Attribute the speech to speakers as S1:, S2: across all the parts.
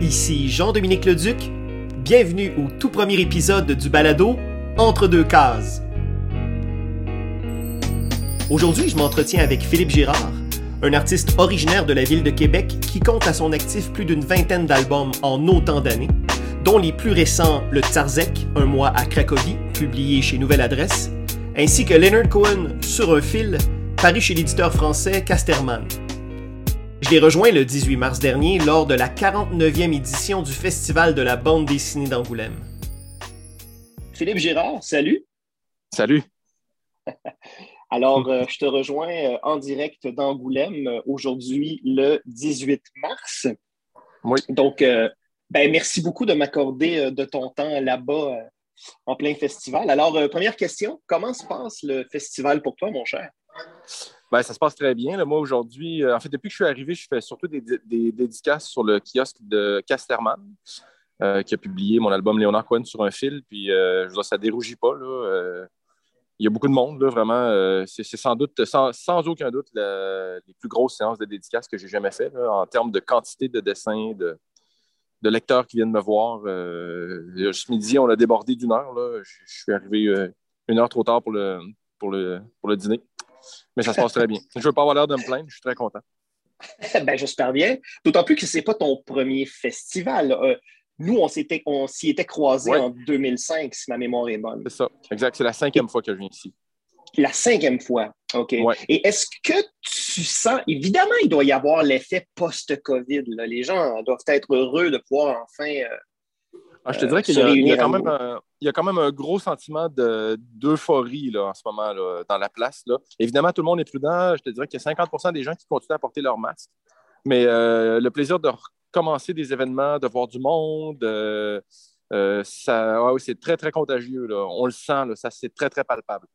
S1: Ici Jean-Dominique Leduc. Bienvenue au tout premier épisode du balado Entre deux cases. Aujourd'hui, je m'entretiens avec Philippe Girard, un artiste originaire de la ville de Québec qui compte à son actif plus d'une vingtaine d'albums en autant d'années, dont les plus récents Le Tarzek, Un mois à Cracovie, publié chez Nouvelle Adresse, ainsi que Leonard Cohen, Sur un fil, paru chez l'éditeur français Casterman. Je l'ai rejoint le 18 mars dernier lors de la 49e édition du Festival de la bande dessinée d'Angoulême. Philippe Girard, salut.
S2: Salut.
S1: Alors, euh, je te rejoins euh, en direct d'Angoulême euh, aujourd'hui, le 18 mars.
S2: Oui.
S1: Donc, ben, merci beaucoup de m'accorder de ton temps là-bas en plein festival. Alors, première question, comment se passe le festival pour toi, mon cher?
S2: Ben, ça se passe très bien. Moi, aujourd'hui, en fait, depuis que je suis arrivé, je fais surtout des, dédicaces sur le kiosque de Casterman, qui a publié mon album Léonard Cohen sur un fil. Puis, je vois, ça dérougit pas. Là il y a beaucoup de monde, là, vraiment. Euh, c'est sans doute, sans, aucun doute, les plus grosses séances de dédicaces que j'ai jamais faites en termes de quantité de dessins, de, lecteurs qui viennent me voir. Euh, ce midi, on a débordé d'une heure. Je, suis arrivé euh, une heure trop tard pour le, pour, le, pour le dîner. Mais ça se passe très bien. Je ne veux pas avoir l'air de me plaindre, je suis très content.
S1: ben, j'espère bien. D'autant plus que ce n'est pas ton premier festival. Nous, on s'y était croisés en 2005, si ma mémoire est bonne.
S2: C'est ça, exact. C'est la cinquième fois que je viens ici.
S1: La cinquième fois, OK. Et est-ce que tu sens, évidemment, il doit y avoir l'effet post-COVID. Les gens doivent être heureux de pouvoir enfin. Euh,
S2: ah, je te dirais qu'il y, a quand même un, il y a quand même un gros sentiment d'euphorie en ce moment là, dans la place. Là. Évidemment, tout le monde est prudent. Je te dirais qu'il y a 50% des gens qui continuent à porter leur masque. Mais euh, le plaisir de commencer des événements, de voir du monde. Euh, euh, ça, c'est très, très contagieux. On le sent, ça, c'est très, très palpable.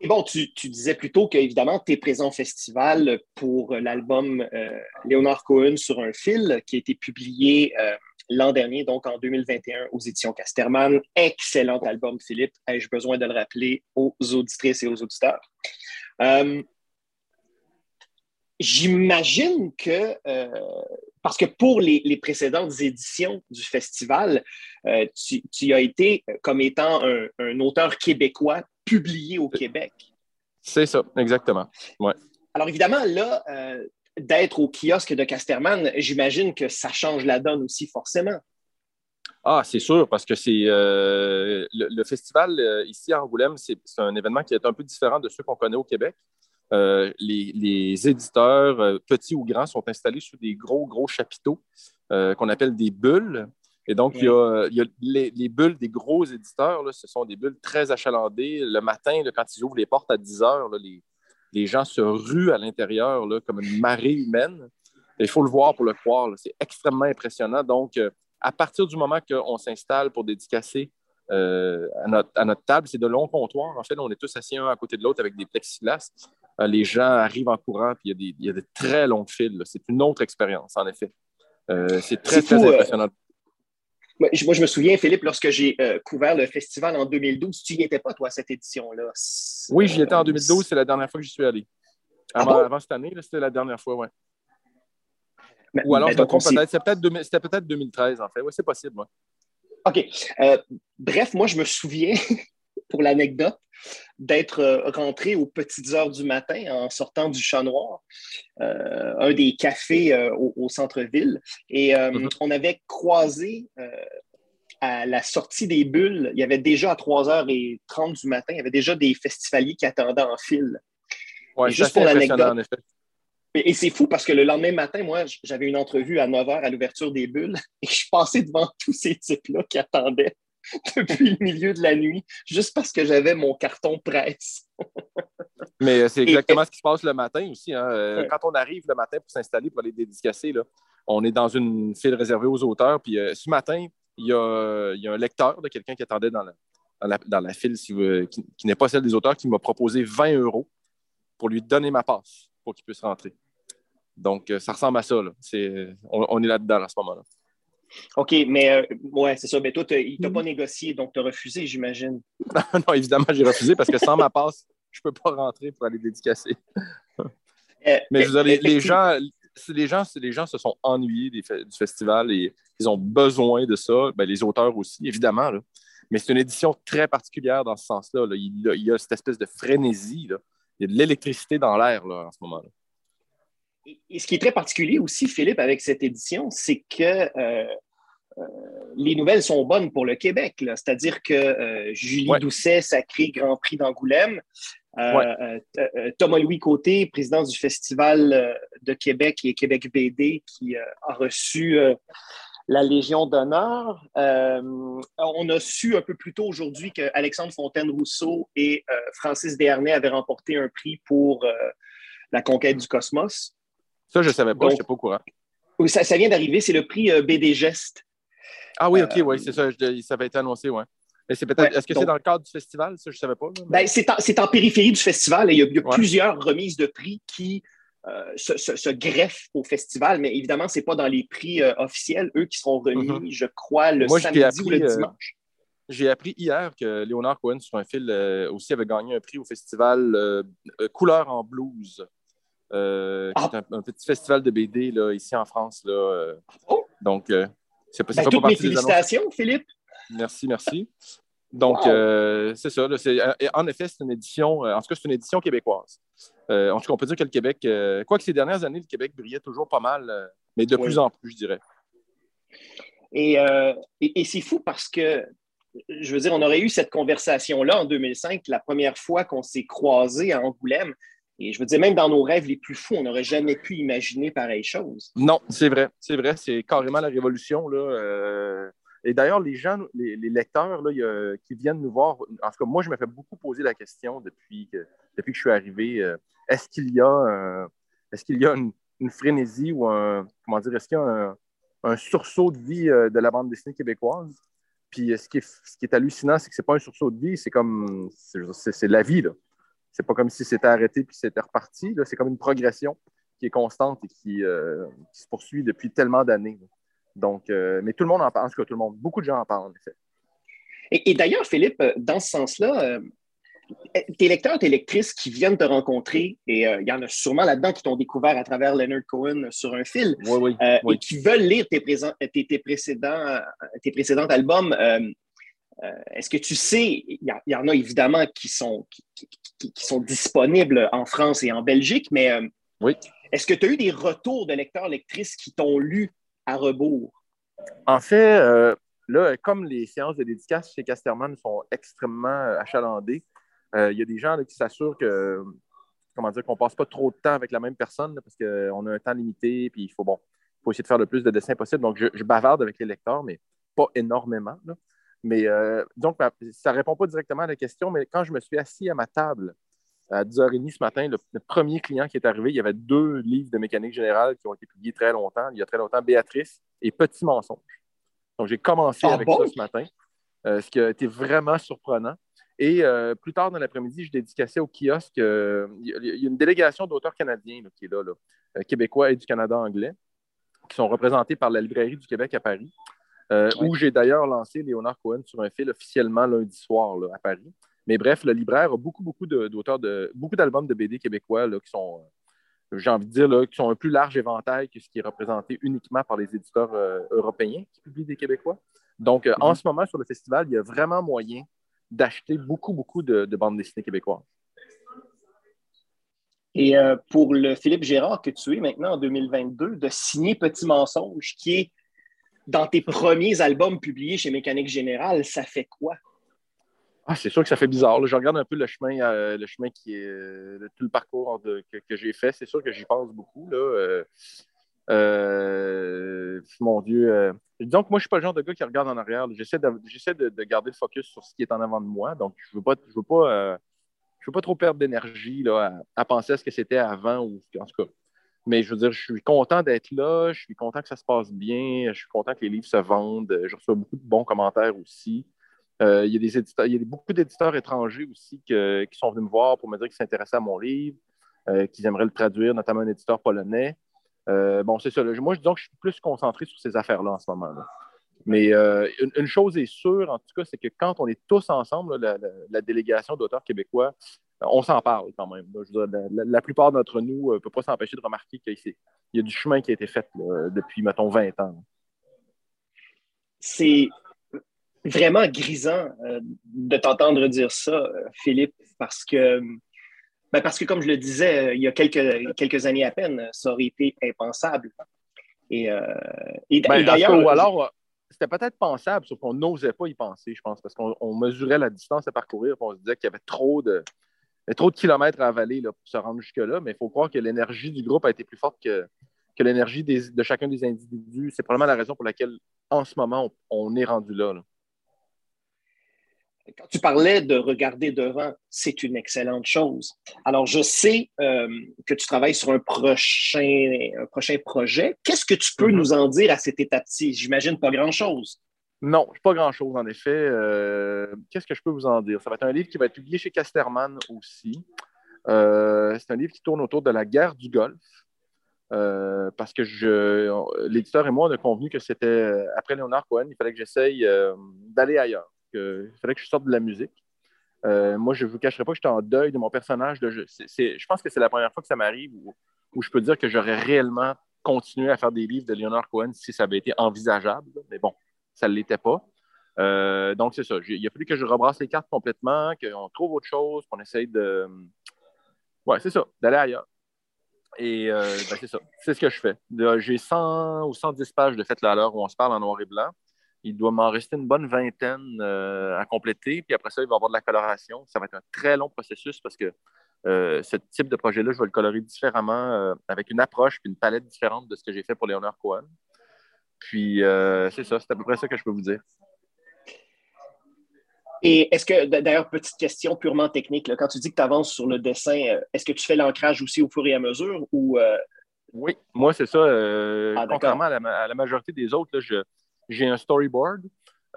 S1: Et bon, tu, disais plutôt qu'évidemment, tu es présent au festival pour l'album euh, Léonard Cohen sur un fil qui a été publié l'an dernier, donc en 2021, aux éditions Casterman. Excellent album, Philippe. Ai-je besoin de le rappeler aux auditrices et aux auditeurs? J'imagine que, euh, parce que pour les, précédentes éditions du festival, euh, tu, as été comme étant un, auteur québécois publié au Québec.
S2: C'est ça, exactement. Ouais.
S1: Alors évidemment, là, euh, d'être au kiosque de Casterman, j'imagine que ça change la donne aussi forcément.
S2: Ah, c'est sûr, parce que c'est le, festival ici à Angoulême, c'est un événement qui est un peu différent de ceux qu'on connaît au Québec. Euh, les, éditeurs, euh, petits ou grands, sont installés sur des gros, gros chapiteaux euh, qu'on appelle des bulles. Et donc, il y a, les, bulles des gros éditeurs, ce sont des bulles très achalandées. Le matin, quand ils ouvrent les portes à 10 heures, les, gens se ruent à l'intérieur comme une marée humaine. il faut le voir pour le croire. C'est extrêmement impressionnant. Donc, à partir du moment qu'on s'installe pour dédicacer à, notre, à, notre, table, c'est de longs comptoirs. En fait, on est tous assis un à côté de l'autre avec des plexiglas. Euh, les gens arrivent en courant, puis il y, a des très longs fils. C'est une autre expérience, en effet. Euh, c'est très, très euh, impressionnant.
S1: Moi, je me souviens, Philippe, lorsque j'ai couvert le festival en 2012, tu n'y étais pas, toi, cette édition-là?
S2: Oui, j'y étais en 2012, c'est la dernière fois que j'y suis allé. Ah avant, cette année, c'était la dernière fois, oui. Ou alors, peut-être, c'était peut-être 2013, en fait. Oui, c'est possible,
S1: OK. bref, moi, je me souviens, pour l'anecdote, d'être euh, rentré aux petites heures du matin en sortant du Chat Noir, euh, un des cafés euh, au, centre-ville. Et mm-hmm. on avait croisé à la sortie des bulles, il y avait déjà à 3h30 du matin, il y avait déjà des festivaliers qui attendaient en file.
S2: Juste pour l'anecdote.
S1: Et, c'est fou parce que le lendemain matin, moi, j'avais une entrevue à 9h à l'ouverture des bulles et je suis passé devant tous ces types-là qui attendaient depuis le milieu de la nuit, juste parce que j'avais mon carton presse.
S2: Mais euh, c'est exactement ce qui se passe le matin aussi. Hein. Euh, quand on arrive le matin pour s'installer, pour aller dédicacer, là, on est dans une file réservée aux auteurs. Puis euh, ce matin, il y, a, un lecteur de quelqu'un qui attendait dans la, dans la, file, qui, n'est pas celle des auteurs, qui m'a proposé 20 euros pour lui donner ma passe pour qu'il puisse rentrer. Donc, ça ressemble à ça. on, on, est là-dedans à ce moment-là.
S1: OK, mais euh, ouais, c'est ça. Mais toi, il ne t'a pas négocié, donc tu as refusé, j'imagine.
S2: non, évidemment, j'ai refusé parce que sans ma passe, je ne peux pas rentrer pour aller dédicacer. Euh, mais je veux dire, les, gens, les gens, les gens se sont ennuyés du festival et ils ont besoin de ça, ben, les auteurs aussi, évidemment. Mais c'est une édition très particulière dans ce sens-là. Il, y a cette espèce de frénésie. Là. Il y a de l'électricité dans l'air en ce moment-là.
S1: Et ce qui est très particulier aussi, Philippe, avec cette édition, c'est que euh, euh, les nouvelles sont bonnes pour le Québec. C'est-à-dire que euh, Julie Doucet, sacré Grand Prix d'Angoulême, Thomas-Louis Côté, président du Festival de Québec et Québec BD, qui a reçu la Légion d'honneur. on a su un peu plus tôt aujourd'hui que Alexandre Fontaine-Rousseau et Francis Desharnais avaient remporté un prix pour la conquête du cosmos.
S2: Ça, je ne savais pas, je n'étais pas au courant.
S1: Oui, ça, vient d'arriver, c'est le prix euh, BD Geste.
S2: Ah oui, OK, oui, euh, c'est ça, ça avait été annoncé, oui. Est-ce que c'est dans le cadre du festival? Ça, je ne savais pas.
S1: Ben, c'est, en, périphérie du festival. il y a, plusieurs remises de prix qui euh, se, greffent au festival, mais évidemment, ce n'est pas dans les prix officiels, eux qui seront remis, mm-hmm. je crois, le samedi ou le dimanche.
S2: j'ai appris hier que Léonard Cohen, sur un fil, aussi avait gagné un prix au festival Couleur en blues. Euh, ah. un, petit festival de BD là, ici en France. Là, euh. oh. Donc, euh,
S1: c'est pas, ben, toutes mes félicitations, Philippe.
S2: Merci, merci. Donc, c'est ça. en effet, c'est une édition, en tout cas, c'est une édition québécoise. en tout cas, on peut dire que le Québec, quoique ces dernières années, le Québec brillait toujours pas mal, mais de plus en plus, je dirais.
S1: Et, et, et c'est fou parce que, je veux dire, on aurait eu cette conversation-là en 2005, la première fois qu'on s'est croisés à Angoulême. Et je veux dire, même dans nos rêves les plus fous, on n'aurait jamais pu imaginer pareille chose.
S2: Non, c'est vrai. C'est vrai. C'est carrément la révolution. Là. Euh. Et d'ailleurs, les gens, les, lecteurs là, qui viennent nous voir, en tout cas, moi, je me fais beaucoup poser la question depuis que, depuis que je suis arrivé euh, est-ce qu'il y a, est-ce qu'il y a une, frénésie ou un. Comment dire Est-ce qu'il y a un, sursaut de vie euh, de la bande dessinée québécoise? Puis ce qui est, ce qui est hallucinant, c'est que ce n'est pas un sursaut de vie, c'est comme. C'est la vie. Là. C'est pas comme si c'était arrêté puis c'était reparti. C'est comme une progression qui est constante et qui, euh, se poursuit depuis tellement d'années. Donc, euh, mais tout le monde en parle, en tout cas, tout le monde, beaucoup de gens en parlent, en effet.
S1: Et, d'ailleurs, Philippe, euh, dans ce sens-là, tes lecteurs, tes lectrices qui viennent te rencontrer, et il y en a sûrement là-dedans qui t'ont découvert à travers Leonard Cohen sur un fil, et qui veulent lire tes, tes, précédents, tes précédents albums, est-ce que tu sais, il y, en a évidemment qui sont, qui, sont disponibles en France et en Belgique, mais euh,
S2: oui.
S1: est-ce que tu as eu des retours de lecteurs, lectrices qui t'ont lu à rebours?
S2: En fait, euh, là, comme les séances de dédicace chez Casterman sont extrêmement achalandées, il y a des gens qui s'assurent que, comment dire, qu'on ne passe pas trop de temps avec la même personne parce qu'on a un temps limité, puis il faut, bon, faut essayer de faire le plus de dessins possible. Donc, je, je bavarde avec les lecteurs, mais pas énormément. Là. Mais euh, donc, ça ne répond pas directement à la question, mais quand je me suis assis à ma table à 10h30 ce matin, le, premier client qui est arrivé, il y avait deux livres de mécanique générale qui ont été publiés très longtemps, il y a très longtemps, Béatrice et Petit mensonge. Donc, j'ai commencé ah avec ça ce matin, euh, ce qui a été vraiment surprenant. Et euh, plus tard dans l'après-midi, je dédicaçais au kiosque. il y a une délégation d'auteurs canadiens qui est là, là québécois et du Canada anglais, qui sont représentés par la Librairie du Québec à Paris. Euh, où j'ai d'ailleurs lancé Léonard Cohen sur un fil officiellement lundi soir à Paris. Mais bref, le libraire a beaucoup, beaucoup d'auteurs, de, beaucoup d'albums de BD québécois qui sont, euh, j'ai envie de dire, qui sont un plus large éventail que ce qui est représenté uniquement par les éditeurs euh, européens qui publient des Québécois. Donc, en mhm. ce moment, sur le festival, il y a vraiment moyen d'acheter beaucoup, beaucoup de, bandes dessinées québécoises.
S1: Et pour le Philippe Gérard que tu es maintenant en 2022, de signer Petit Mensonge, qui est dans tes premiers albums publiés chez Mécanique Générale, ça fait quoi?
S2: Ah, c'est sûr que ça fait bizarre. Je regarde un peu le chemin, euh, le chemin qui est euh, tout le parcours que, j'ai fait. C'est sûr que j'y pense beaucoup. Là. Euh, mon Dieu. donc, moi, je suis pas le genre de gars qui regarde en arrière. J'essaie de, de, garder le focus sur ce qui est en avant de moi. Donc, je veux pas, je veux pas, je veux pas trop perdre d'énergie à, à, penser à ce que c'était avant ou en tout cas. Mais je veux dire, je suis content d'être là, je suis content que ça se passe bien, je suis content que les livres se vendent, je reçois beaucoup de bons commentaires aussi. Euh, il, y a beaucoup d'éditeurs étrangers aussi qui sont venus me voir pour me dire qu'ils s'intéressaient à mon livre, euh, qu'ils aimeraient le traduire, notamment un éditeur polonais. Euh, bon, c'est ça. moi, je dis que je suis plus concentré sur ces affaires-là en ce moment. -là. Mais une, chose est sûre, en tout cas, c'est que quand on est tous ensemble, la, délégation d'auteurs québécois, on s'en parle quand même. la, plupart d'entre nous ne peut pas s'empêcher de remarquer qu'il y a du chemin qui a été fait depuis, mettons, 20 ans.
S1: C'est vraiment grisant de t'entendre dire ça, Philippe, parce que ben parce que, comme je le disais, euh, il y a quelques, quelques années à peine, ça aurait été impensable. Et, euh,
S2: ben, d'ailleurs. Ou alors, euh, c'était peut-être pensable, sauf qu'on n'osait pas y penser, je pense, parce qu'on mesurait la distance à parcourir, et on se disait qu'il y avait trop de, trop de kilomètres à avaler là, pour se rendre jusque-là. Mais il faut croire que l'énergie du groupe a été plus forte que, que l'énergie de chacun des individus. C'est probablement la raison pour laquelle, en ce moment, on, est rendu là. là.
S1: Quand tu parlais de regarder devant, c'est une excellente chose. Alors, je sais euh, que tu travailles sur un prochain, prochain projet. Qu'est-ce que tu peux mhm. nous en dire à cette étape-ci? J'imagine pas grand-chose.
S2: Non, pas grand-chose, en effet. Euh, qu'est-ce que je peux vous en dire? Ça va être un livre qui va être publié chez Casterman aussi. Euh, c'est un livre qui tourne autour de la guerre du Golfe. parce que l'éditeur et moi, on a convenu que c'était, après Léonard Cohen, il fallait que j'essaye d'aller ailleurs il fallait que je sorte de la musique. Euh, moi, je ne vous cacherai pas que j'étais en deuil de mon personnage je pense que c'est la première fois que ça m'arrive où, je peux dire que j'aurais réellement continué à faire des livres de Leonard Cohen si ça avait été envisageable. Mais bon, ça ne l'était pas. Euh, donc, c'est ça. Il a fallu que je rebrasse les cartes complètement, qu'on trouve autre chose, qu'on essaye de. Ouais, c'est ça, d'aller ailleurs. Et euh, ben, c'est ça. C'est ce que je fais. J'ai 100 ou 110 pages de fait là à l'heure où on se parle en noir et blanc. Il doit m'en rester une bonne vingtaine euh, à compléter. Puis après ça, il va y avoir de la coloration. Ça va être un très long processus parce que ce type de projet-là, je vais le colorer différemment avec une approche et une palette différente de ce que j'ai fait pour Léonard Cohen. Puis c'est ça, c'est à peu près ça que je peux vous dire.
S1: Et est-ce que, d'ailleurs, petite question purement technique, quand tu dis que tu avances sur le dessin, est-ce que tu fais l'ancrage aussi au fur et à mesure ou.
S2: Oui, moi, c'est ça. Ah, contrairement à la, majorité des autres, là, j'ai un storyboard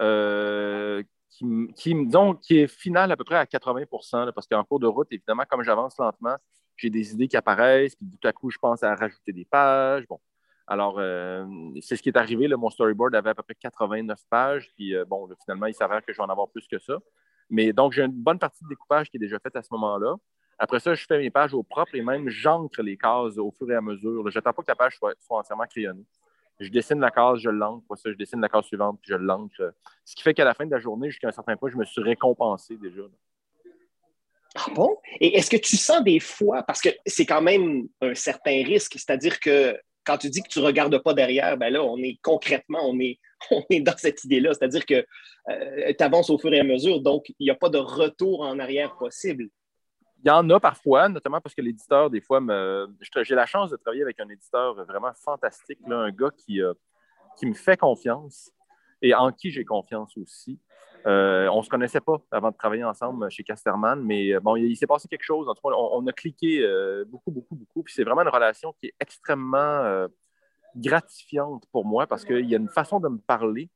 S2: euh, qui, qui, qui est final à peu près à 80% parce qu'en cours de route, évidemment, comme j'avance lentement, j'ai des idées qui apparaissent, puis tout à coup, je pense à rajouter des pages. Bon. Alors, euh, c'est ce qui est arrivé. Mon storyboard avait à peu près 89 pages, puis euh, bon, finalement, il s'avère que je vais en avoir plus que ça. Mais donc, j'ai une bonne partie de découpage qui est déjà faite à ce moment-là. Après ça, je fais mes pages au propre et même j'encre les cases au fur et à mesure. Je n'attends pas que la page soit, entièrement crayonnée je dessine la case, je l'encre, ça, je dessine la case suivante, puis je l'encre. Ce qui fait qu'à la fin de la journée, jusqu'à un certain point, je me suis récompensé déjà.
S1: Ah bon? Et est-ce que tu sens des fois, parce que c'est quand même un certain risque, c'est-à-dire que quand tu dis que tu ne regardes pas derrière, ben là, on est concrètement, on est, on est dans cette idée-là. C'est-à-dire que euh, tu avances au fur et à mesure, donc il n'y a pas de retour en arrière possible.
S2: Il y en a parfois, notamment parce que l'éditeur, des fois, me... j'ai la chance de travailler avec un éditeur vraiment fantastique, un gars qui, euh, qui me fait confiance et en qui j'ai confiance aussi. Euh, on ne se connaissait pas avant de travailler ensemble chez Casterman, mais euh, bon, il, s'est passé quelque chose. En tout cas, on, a cliqué beaucoup, beaucoup, beaucoup. Puis c'est vraiment une relation qui est extrêmement gratifiante pour moi parce qu'il y a une façon de me parler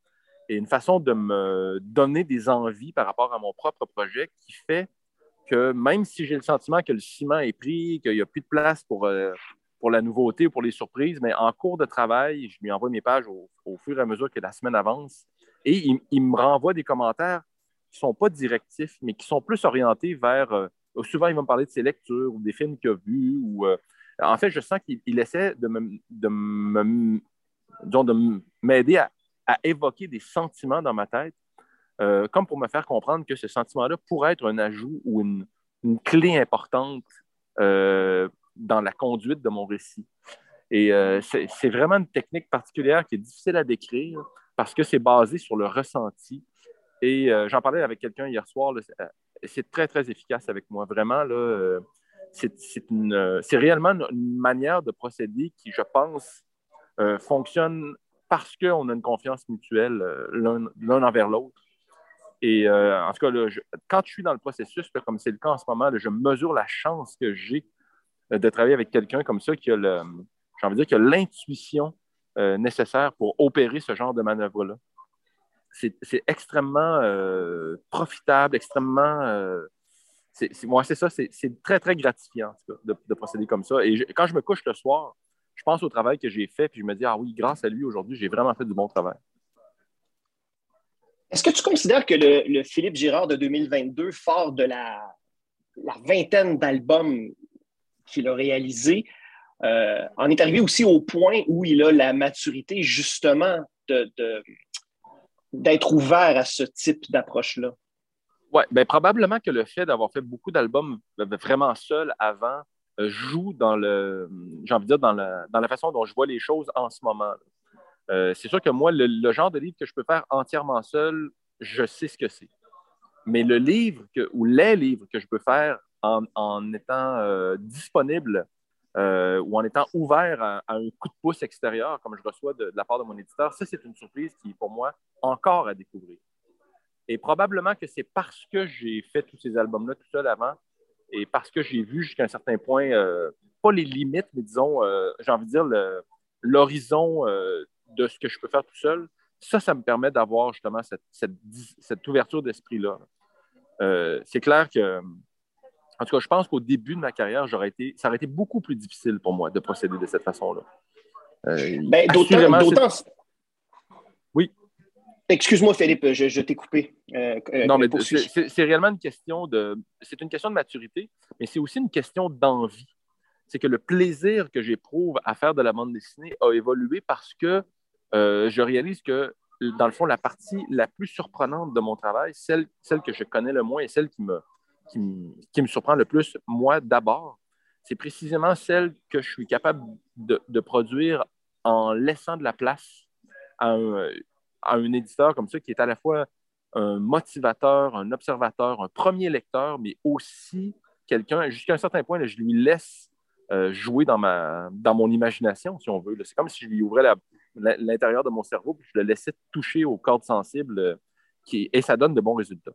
S2: et une façon de me donner des envies par rapport à mon propre projet qui fait que même si j'ai le sentiment que le ciment est pris, qu'il n'y a plus de place pour, euh, pour la nouveauté ou pour les surprises, mais en cours de travail, je lui envoie mes pages au, fur et à mesure que la semaine avance. Et il, me renvoie des commentaires qui ne sont pas directifs, mais qui sont plus orientés vers. Euh, souvent, il va me parler de ses lectures ou des films qu'il a vus. Ou, euh, en fait, je sens qu'il essaie de me, de de m'aider à, évoquer des sentiments dans ma tête euh, comme pour me faire comprendre que ce sentiment-là pourrait être un ajout ou une, clé importante dans la conduite de mon récit. Et c'est vraiment une technique particulière qui est difficile à décrire parce que c'est basé sur le ressenti. Et j'en parlais avec quelqu'un hier soir, c'est très, très efficace avec moi. Vraiment, c'est réellement une, manière de procéder qui, je pense, fonctionne parce qu'on a une confiance mutuelle l'un envers l'autre. Et euh, en tout cas, quand je suis dans le processus, comme c'est le cas en ce moment, je mesure la chance que j'ai euh, de travailler avec quelqu'un comme ça qui a j'ai envie de dire, l'intuition euh, nécessaire pour opérer ce genre de manœuvre-là. C'est, extrêmement profitable, extrêmement. moi, c'est ça, c'est, très, très gratifiant de, procéder comme ça. Et quand je me couche le soir, je pense au travail que j'ai fait, puis je me dis, ah oui, grâce à lui, aujourd'hui, j'ai vraiment fait du bon travail.
S1: Est-ce que tu considères que le, Philippe Girard de 2022, fort de la, la vingtaine d'albums qu'il a réalisés, euh, en est arrivé aussi au point où il a la maturité justement d'être ouvert à ce type d'approche-là?
S2: Oui, bien, probablement que le fait d'avoir fait beaucoup d'albums vraiment seul avant euh, joue dans le, j'ai envie de dire, dans la, façon dont je vois les choses en ce moment. Euh, c'est sûr que moi, le, genre de livre que je peux faire entièrement seul, je sais ce que c'est. Mais le livre ou les livres que je peux faire en, étant euh, ou en étant ouvert à, un coup de pouce extérieur, comme je reçois de, la part de mon éditeur, ça, c'est une surprise qui, pour moi, encore à découvrir. Et probablement que c'est parce que j'ai fait tous ces albums-là tout seul avant et parce que j'ai vu jusqu'à un certain point, euh, pas les limites, mais disons, euh, j'ai envie de dire l'horizon de ce que je peux faire tout seul, ça, ça me permet d'avoir justement cette, ouverture d'esprit-là. c'est clair que, en tout cas, je pense qu'au début de ma carrière, j'aurais été, ça aurait été beaucoup plus difficile pour moi de procéder de cette façon-là.
S1: Ben, d'autant, oui. Excuse-moi, Philippe, je, t'ai coupé.
S2: Euh, euh, non, mais c'est réellement une question de. C'est une question de maturité, mais c'est aussi une question d'envie. C'est que le plaisir que j'éprouve à faire de la bande dessinée a évolué parce que euh, je réalise que, dans le fond, la partie la plus surprenante de mon travail, celle, celle que je connais le moins et celle qui me, qui me, surprend le plus, moi d'abord, c'est précisément celle que je suis capable de, produire en laissant de la place à un, éditeur comme ça qui est à la fois un motivateur, un observateur, un premier lecteur, mais aussi quelqu'un, jusqu'à un certain point, je lui laisse euh, jouer dans, ma, dans mon imagination, si on veut. C'est comme si je lui ouvrais l'intérieur de mon cerveau puis je le laissais toucher aux cordes sensibles euh, qui, et ça donne de bons résultats.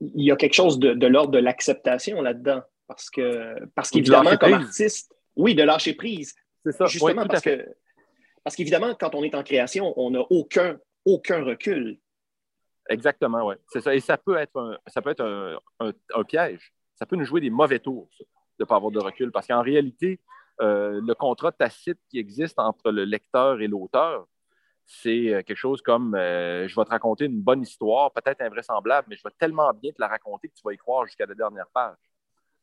S1: Il y a quelque chose de, l'ordre de l'acceptation là-dedans. Parce que parce qu'évidemment, comme artiste, oui, de lâcher prise.
S2: C'est ça.
S1: Justement parce que parce qu'évidemment, quand on est en création, on n'a aucun, aucun recul.
S2: Exactement, oui. C'est ça. Et ça peut être, un, ça peut être un, piège. Ça peut nous jouer des mauvais tours de ne pas avoir de recul. Parce qu'en réalité, euh, le contrat tacite qui existe entre le lecteur et l'auteur, c'est euh, quelque chose comme euh, je vais te raconter une bonne histoire, peut-être invraisemblable, mais je vais tellement bien te la raconter que tu vas y croire jusqu'à la dernière page.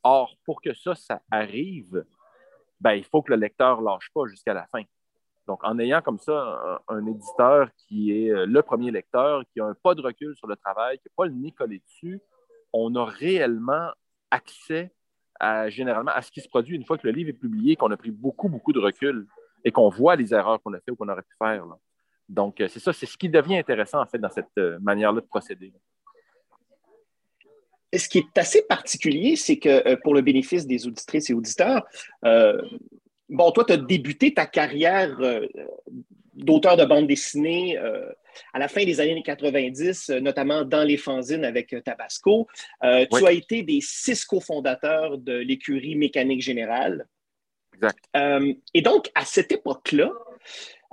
S2: Or, pour que ça, ça arrive, ben, il faut que le lecteur ne lâche pas jusqu'à la fin. Donc, en ayant comme ça un, éditeur qui est euh, le premier lecteur, qui a un pas de recul sur le travail, qui n'a pas le nez collé dessus, on a réellement accès à, généralement à ce qui se produit une fois que le livre est publié, qu'on a pris beaucoup, beaucoup de recul et qu'on voit les erreurs qu'on a fait ou qu'on aurait pu faire. Donc, euh, c'est ça, c'est ce qui devient intéressant, en fait, dans cette euh, manière-là de procéder.
S1: Ce qui est assez particulier, c'est que pour le bénéfice des auditrices et auditeurs, bon, toi, tu as débuté ta carrière euh, d'auteur de bande dessinée euh, à la fin des années 90, euh, notamment dans les fanzines avec Tabasco. Tu as été des six cofondateurs de l'écurie Mécanique Générale.
S2: Exact.
S1: et donc, à cette époque-là,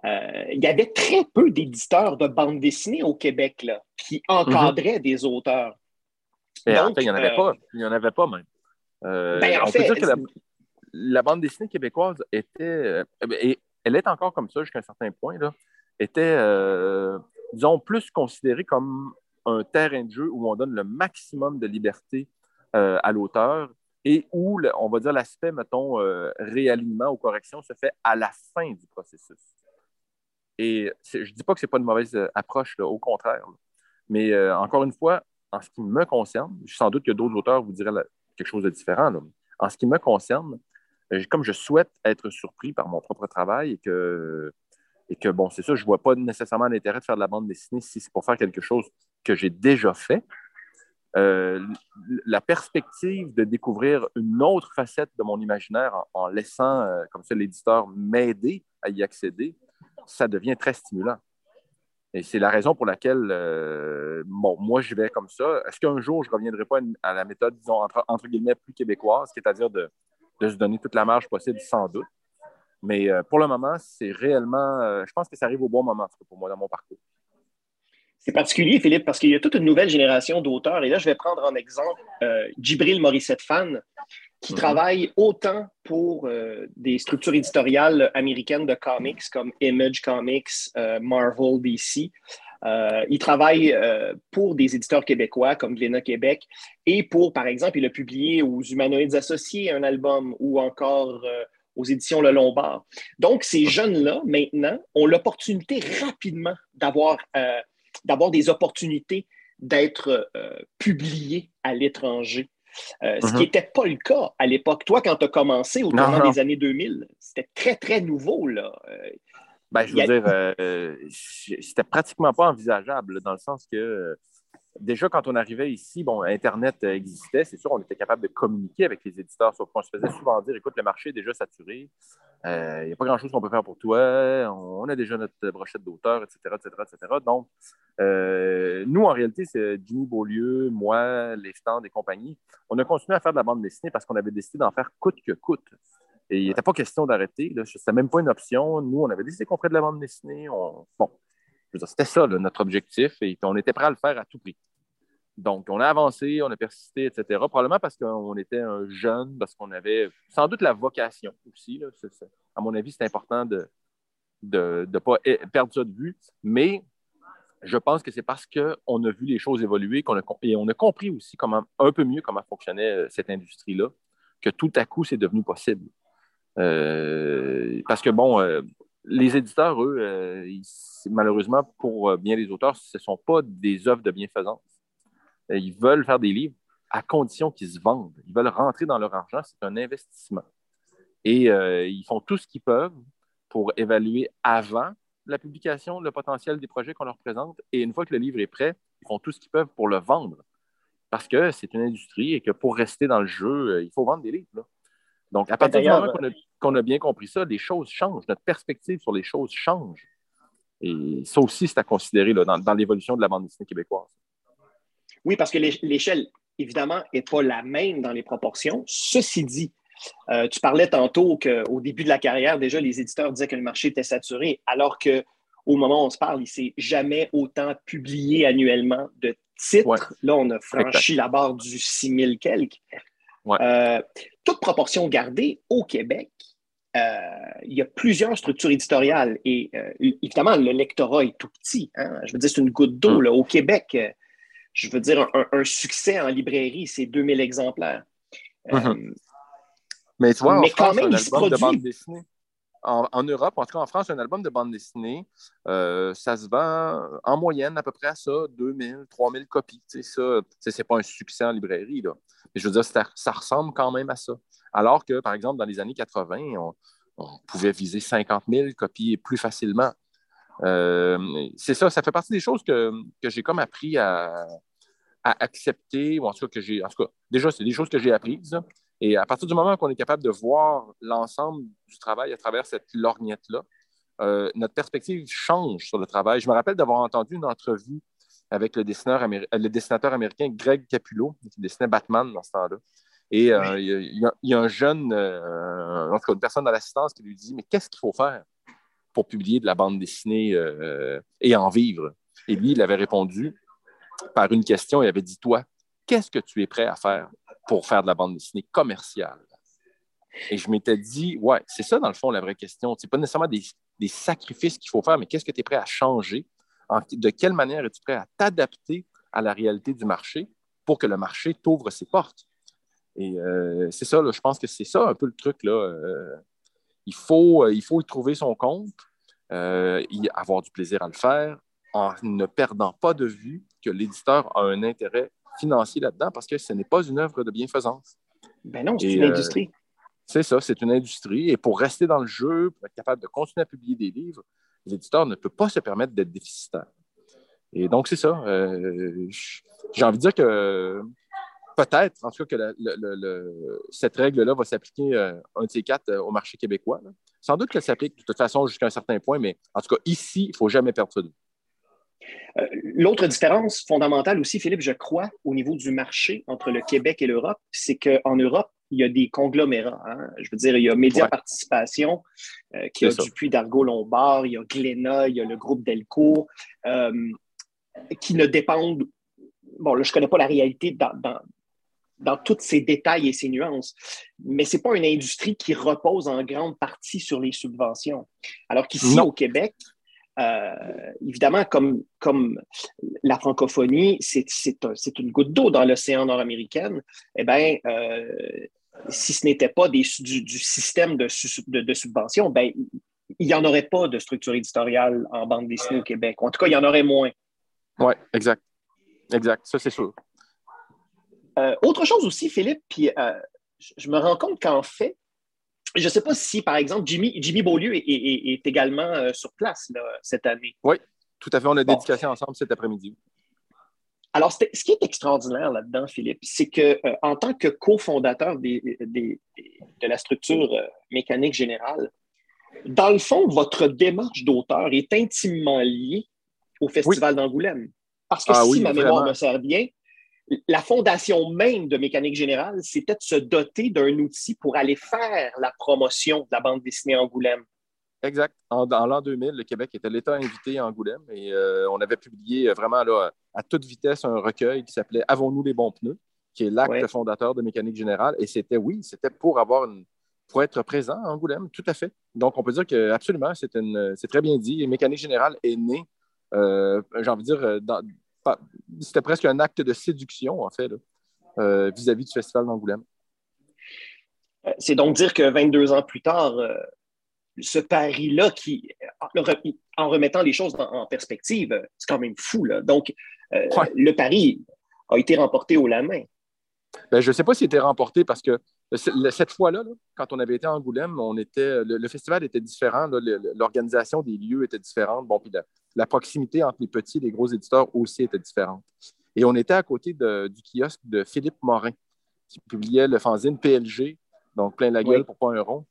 S1: il y avait très peu d'éditeurs de bande dessinée au Québec là, qui encadraient des auteurs.
S2: en fait, il n'y en avait pas. Il n'y en avait pas même.
S1: Ben, en fait,
S2: la bande dessinée québécoise était, euh, et elle est encore comme ça jusqu'à un certain point, là, était, euh, disons, plus considérée comme un terrain de jeu où on donne le maximum de liberté euh, à l'auteur et où, on va dire, l'aspect, mettons, réalignement ou correction se fait à la fin du processus. Et je ne dis pas que ce n'est pas une mauvaise approche, au contraire. Mais encore une fois, en ce qui me concerne, sans doute que d'autres auteurs vous diraient quelque chose de différent. En ce qui me concerne, euh, comme je souhaite être surpris par mon propre travail et que, et que bon, c'est ça, je ne vois pas nécessairement l'intérêt de faire de la bande dessinée si c'est pour faire quelque chose que j'ai déjà fait. Euh, la perspective de découvrir une autre facette de mon imaginaire en, laissant, euh, comme ça, l'éditeur m'aider à y accéder, ça devient très stimulant. Et c'est la raison pour laquelle, bon, moi, je vais comme ça. Est-ce qu'un jour, je ne reviendrai pas à la méthode, disons, entre, entre guillemets, plus québécoise, c'est-à-dire de, de se donner toute la marge possible, sans doute? Mais euh, pour le moment, c'est réellement, euh, je pense que ça arrive au bon moment pour moi dans mon parcours.
S1: C'est particulier, Philippe, parce qu'il y a toute une nouvelle génération d'auteurs. Et là, je vais prendre en exemple euh, Djibril Morissette Fan, qui mhm. travaille autant pour des structures éditoriales américaines de comics comme Image Comics, Marvel, DC, Euh, il travaille euh, pour des éditeurs québécois comme Glénat Québec et pour, par exemple, il a publié aux Humanoïdes Associés un album ou encore euh, aux éditions Le Lombard. Donc, ces jeunes-là, maintenant, ont l'opportunité rapidement d'avoir d'avoir des opportunités d'être publiés à l'étranger. ce qui n'était uh-huh. pas le cas à l'époque. Toi, quand tu as commencé au tournant des années 2000, c'était très, très nouveau. Là.
S2: Ben, je veux dire, euh, c'était pratiquement pas envisageable, dans le sens que euh, déjà, quand on arrivait ici, bon, Internet existait, c'est sûr, on était capable de communiquer avec les éditeurs, sauf qu'on se faisait souvent dire écoute, le marché est déjà saturé, il n'y a pas grand-chose qu'on peut faire pour toi, on, a déjà notre brochette d'auteur, etc., etc., etc. Donc, euh, nous, en réalité, c'est Jimmy Beaulieu, moi, les stands et compagnie, on a continué à faire de la bande dessinée parce qu'on avait décidé d'en faire coûte que coûte. Et il n'était pas question d'arrêter. Ce n'était même pas une option. Nous, on avait décidé qu'on ferait de la bande dessinée. Bon, c'était ça notre objectif et on était prêt à le faire à tout prix. Donc, on a avancé, on a persisté, etc. Probablement parce qu'on était un jeune, parce qu'on avait sans doute la vocation aussi. À mon avis, c'est important de ne de, pas perdre ça de vue. Mais je pense que c'est parce qu'on a vu les choses évoluer qu'on et on a compris aussi comment, un peu mieux comment fonctionnait euh, cette industrie-là, que tout à coup, c'est devenu possible. Euh, parce que, bon, euh, les éditeurs, eux, euh, malheureusement, pour bien des auteurs, ce ne sont pas des œuvres de bienfaisance. ils veulent faire des livres à condition qu'ils se vendent. Ils veulent rentrer dans leur argent. C'est un investissement. Et ils font tout ce qu'ils peuvent pour évaluer avant la publication le potentiel des projets qu'on leur présente. Et une fois que le livre est prêt, ils font tout ce qu'ils peuvent pour le vendre. Parce que c'est une industrie et que pour rester dans le jeu, il faut vendre des livres. Donc, à partir du moment qu'on a, bien compris ça, les choses changent. Notre perspective sur les choses change. Et ça aussi, c'est à considérer dans, l'évolution de la bande dessinée québécoise.
S1: Oui, parce que l'échelle, évidemment, n'est pas la même dans les proportions. Ceci dit, euh, tu parlais tantôt qu'au début de la carrière, déjà, les éditeurs disaient que le marché était saturé, alors qu'au moment où on se parle, il ne s'est jamais autant publié annuellement de titres. Là, on a franchi la barre du 6000 quelques. Euh, toute proportion gardée, au Québec, euh, il y a plusieurs structures éditoriales et euh, évidemment, le lectorat est tout petit. Hein. Je veux dire, c'est une goutte d'eau. Mm. Au Québec, je veux dire, un, succès en librairie, c'est 2000 exemplaires.
S2: Mm-hmm. mais tu vois, mais quand même, il se produit en, Europe, en tout cas en France, un album de bande dessinée, euh, ça se vend en moyenne à peu près à ça, 2000, 3000 copies. Ça, ce n'est pas un succès en librairie. Là. Mais je veux dire, ça, ressemble quand même à ça. Alors que, par exemple, dans les années 80, on, pouvait viser 50 000 copies plus facilement. Euh, c'est ça, ça fait partie des choses que, j'ai comme appris à, accepter, ou en tout cas que j'ai. En tout cas, déjà, c'est des choses que j'ai apprises. Et à partir du moment qu'on est capable de voir l'ensemble du travail à travers cette lorgnette-là, euh, notre perspective change sur le travail. Je me rappelle d'avoir entendu une entrevue avec le, le dessinateur américain Greg Capullo, qui dessinait Batman dans ce temps-là. Et euh, il, y a, un jeune, euh, en tout cas une personne dans l'assistance qui lui dit Mais qu'est-ce qu'il faut faire pour publier de la bande dessinée et en vivre Et lui, il avait répondu par une question il avait dit Toi, qu'est-ce que tu es prêt à faire pour faire de la bande dessinée commerciale. Et je m'étais dit, ouais, c'est ça dans le fond la vraie question. Ce n'est pas nécessairement des, sacrifices qu'il faut faire, mais qu'est-ce que tu es prêt à changer? de quelle manière es-tu prêt à t'adapter à la réalité du marché pour que le marché t'ouvre ses portes? Et euh, c'est ça, je pense que c'est ça un peu le truc. Là. Euh, il, faut, euh, il faut y trouver son compte, y avoir du plaisir à le faire, en ne perdant pas de vue que l'éditeur a un intérêt financier là-dedans parce que ce n'est pas une œuvre de bienfaisance.
S1: Ben non, c'est une euh, industrie.
S2: C'est ça, c'est une industrie. Et pour rester dans le jeu, pour être capable de continuer à publier des livres, l'éditeur ne peut pas se permettre d'être déficitaire. Et donc, c'est ça. Euh, j'ai envie de dire que peut-être, en tout cas, que cette règle-là va s'appliquer euh, un de ces quatre au marché québécois. Sans doute qu'elle s'applique de toute façon jusqu'à un certain point, mais en tout cas, ici, il ne faut jamais perdre ça de vue.
S1: Euh, l'autre différence fondamentale aussi, Philippe, je crois, au niveau du marché entre le Québec et l'Europe, c'est qu'en Europe, il y a des conglomérats. Hein. Je veux dire, il y a Média Participation, euh, qui a du puits d'Argo-Lombard, il y a Glénat, il y a le groupe Delcourt, euh, qui ne dépendent. Bon, là, je ne connais pas la réalité dans, dans, tous ces détails et ces nuances, mais ce n'est pas une industrie qui repose en grande partie sur les subventions. Alors qu'ici, au Québec, évidemment, comme, comme la francophonie, c'est une goutte d'eau dans l'océan nord-américain, eh bien, si ce n'était pas des, du, système de, de, subvention, ben, il n'y en aurait pas de structure éditoriale en bande dessinée au Québec. En tout cas, il y en aurait moins.
S2: Oui, exact. Exact, ça c'est sûr.
S1: Euh, autre chose aussi, Philippe, puis euh, je me rends compte qu'en fait, je ne sais pas si, par exemple, Jimmy, Jimmy Beaulieu est, également euh, sur place cette année.
S2: Oui, tout à fait. On a dédicaté ensemble cet après-midi.
S1: Alors, ce qui est extraordinaire là-dedans, Philippe, c'est que en tant que cofondateur de la structure mécanique générale, dans le fond, votre démarche d'auteur est intimement liée au Festival d'Angoulême. Parce que ah si ma mémoire me sert bien, la fondation même de Mécanique Générale, c'était de se doter d'un outil pour aller faire la promotion de la bande dessinée Angoulême.
S2: Exact. En, l'an 2000, le Québec était l'État invité à Angoulême et euh, on avait publié vraiment à toute vitesse un recueil qui s'appelait Avons-nous les bons pneus, qui est l'acte fondateur de Mécanique Générale. Et c'était, oui, c'était pour avoir une, pour être présent à Angoulême, tout à fait. Donc, on peut dire que absolument, c'est, très bien dit. Et Mécanique Générale est née, euh, j'ai envie de dire, euh, dans, c'était presque un acte de séduction, en fait, euh, vis-à-vis du Festival d'Angoulême.
S1: Euh, c'est donc dire que 22 ans plus tard, euh, ce pari-là, qui, en remettant les choses en, perspective, c'est quand même fou. Donc, le pari a été remporté au la main.
S2: Ben, je ne sais pas s'il a été remporté parce que cette fois-là, quand on avait été à Angoulême, on était, le, festival était différent, l'organisation des lieux était différente. Bon, puis la proximité entre les petits et les gros éditeurs aussi était différente. Et on était à côté du kiosque de Philippe Morin, qui publiait le fanzine PLG, donc plein la gueule pour pas un rond.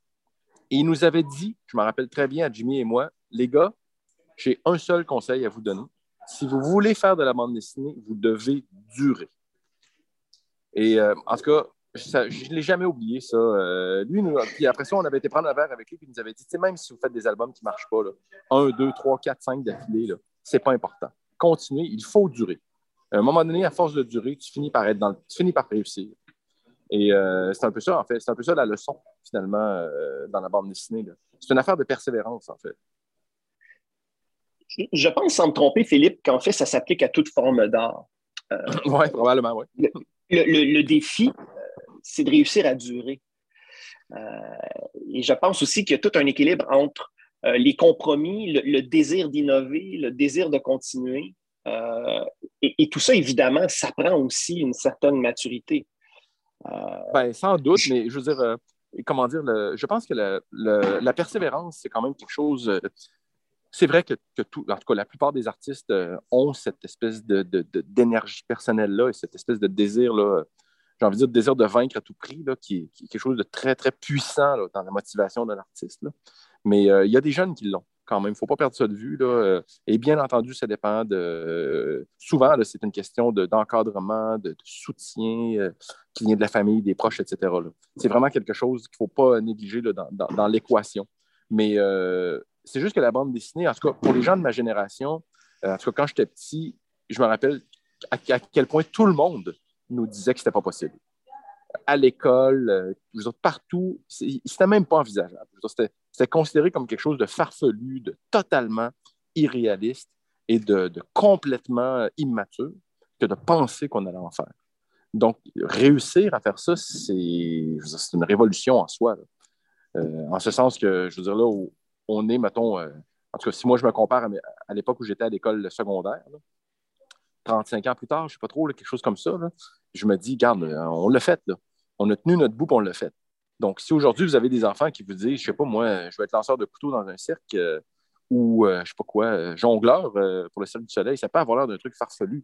S2: Et il nous avait dit, je me rappelle très bien à Jimmy et moi, les gars, j'ai un seul conseil à vous donner. Si vous voulez faire de la bande dessinée, vous devez durer. Et euh, en tout cas, je ne l'ai jamais oublié, ça. Euh, lui, puis après ça, on avait été prendre un verre avec lui, et il nous avait dit, même si vous faites des albums qui ne marchent pas, là, 1, 2, 3, 4, 5 d'affilée, ce n'est pas important. Continuez, il faut durer. À un moment donné, à force de durer, tu finis par être dans tu finis par réussir. Et euh, c'est un peu ça, en fait. C'est un peu ça la leçon, finalement, euh, dans la bande dessinée. C'est une affaire de persévérance, en fait.
S1: Je pense, sans me tromper, Philippe, qu'en fait, ça s'applique à toute forme d'art.
S2: oui, probablement, oui.
S1: le, défi, c'est de réussir à durer. Euh, et je pense aussi qu'il y a tout un équilibre entre euh, les compromis, le, désir d'innover, le désir de continuer. Euh, et, tout ça, évidemment, ça prend aussi une certaine maturité.
S2: Ben, sans doute, mais je veux dire, comment dire, je pense que la persévérance, c'est quand même quelque chose. c'est vrai que, tout, en tout cas, la plupart des artistes ont cette espèce d'énergie personnelle-là et cette espèce de désir-là j'ai envie de dire, le désir de vaincre à tout prix, là, qui, est, quelque chose de très, très puissant dans la motivation de l'artiste. Mais euh, il y a des jeunes qui l'ont quand même. Il ne faut pas perdre ça de vue. Là. Euh, et bien entendu, ça dépend de. souvent, c'est une question d'encadrement, de, soutien euh, qui vient de la famille, des proches, etc. C'est vraiment quelque chose qu'il ne faut pas négliger dans, l'équation. Mais c'est juste que la bande dessinée, en tout cas, pour les gens de ma génération, en tout cas, quand j'étais petit, je me rappelle à, quel point tout le monde nous disait que ce n'était pas possible. À l'école, euh, partout, c'était même pas envisageable. C'était considéré comme quelque chose de farfelu, de totalement irréaliste et de, complètement immature que de penser qu'on allait en faire. Donc, réussir à faire ça, c'est une révolution en soi. Euh, en ce sens que, je veux dire, là on est, mettons, euh, en tout cas, si moi je me compare à, l'époque où j'étais à l'école secondaire, 35 ans plus tard, je ne sais pas trop, quelque chose comme ça, je me dis, garde, euh, on l'a fait. Là. On a tenu notre bout on l'a fait. Donc, si aujourd'hui, vous avez des enfants qui vous disent, je ne sais pas, moi, je vais être lanceur de couteau dans un cirque euh, ou, euh, je ne sais pas quoi, jongleur pour le Cirque du Soleil, ça peut avoir l'air d'un truc farfelu.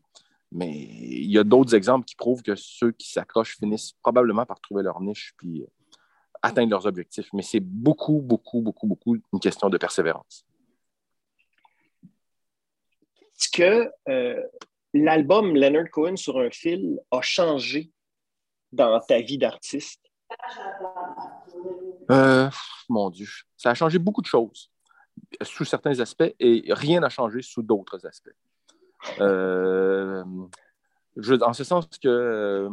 S2: Mais il y a d'autres exemples qui prouvent que ceux qui s'accrochent finissent probablement par trouver leur niche puis atteindre leurs objectifs. Mais c'est beaucoup, beaucoup, beaucoup, beaucoup une question de persévérance.
S1: Est-ce que l'album Leonard Cohen sur un fil a changé dans ta vie d'artiste?
S2: Euh, mon Dieu, ça a changé beaucoup de choses sous certains aspects et rien n'a changé sous d'autres aspects. Euh, en ce sens que euh,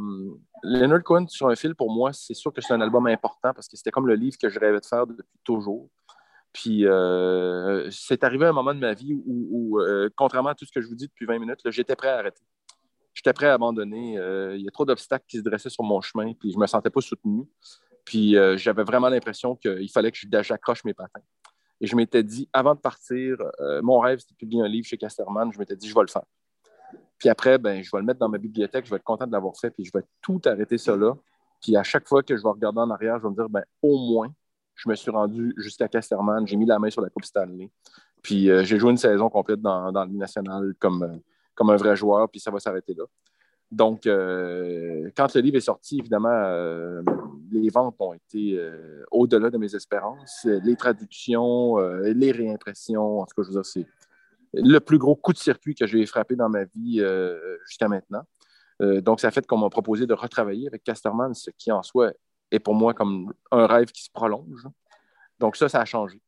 S2: Leonard Cohen sur un fil, pour moi, c'est sûr que c'est un album important parce que c'était comme le livre que je rêvais de faire depuis toujours. Puis euh, c'est arrivé un moment de ma vie où, euh, contrairement à tout ce que je vous dis depuis 20 minutes, j'étais prêt à arrêter. J'étais prêt à abandonner. Euh, il y a trop d'obstacles qui se dressaient sur mon chemin, puis je ne me sentais pas soutenu. Puis j'avais vraiment l'impression qu'il fallait que j'accroche mes patins. Et je m'étais dit, avant de partir, mon rêve, c'était de publier un livre chez Casterman. Je m'étais dit, je vais le faire. Puis après, ben, je vais le mettre dans ma bibliothèque, je vais être content de l'avoir fait, puis je vais tout arrêter là. Puis à chaque fois que je vais regarder en arrière, je vais me dire, ben, au moins, je me suis rendu jusqu'à Casterman, j'ai mis la main sur la Coupe Stanley. Puis euh, j'ai joué une saison complète dans, dans Ligue nationale comme, euh, comme un vrai joueur, puis ça va s'arrêter là. Donc, euh, quand le livre est sorti, évidemment, les ventes ont été au-delà de mes espérances. Les traductions, les réimpressions, en tout cas, je veux dire, c'est le plus gros coup de circuit que j'ai frappé dans ma vie jusqu'à maintenant. donc, ça a fait qu'on m'a proposé de retravailler avec Casterman, ce qui en soi est pour moi comme un rêve qui se prolonge. Donc ça, ça a changé.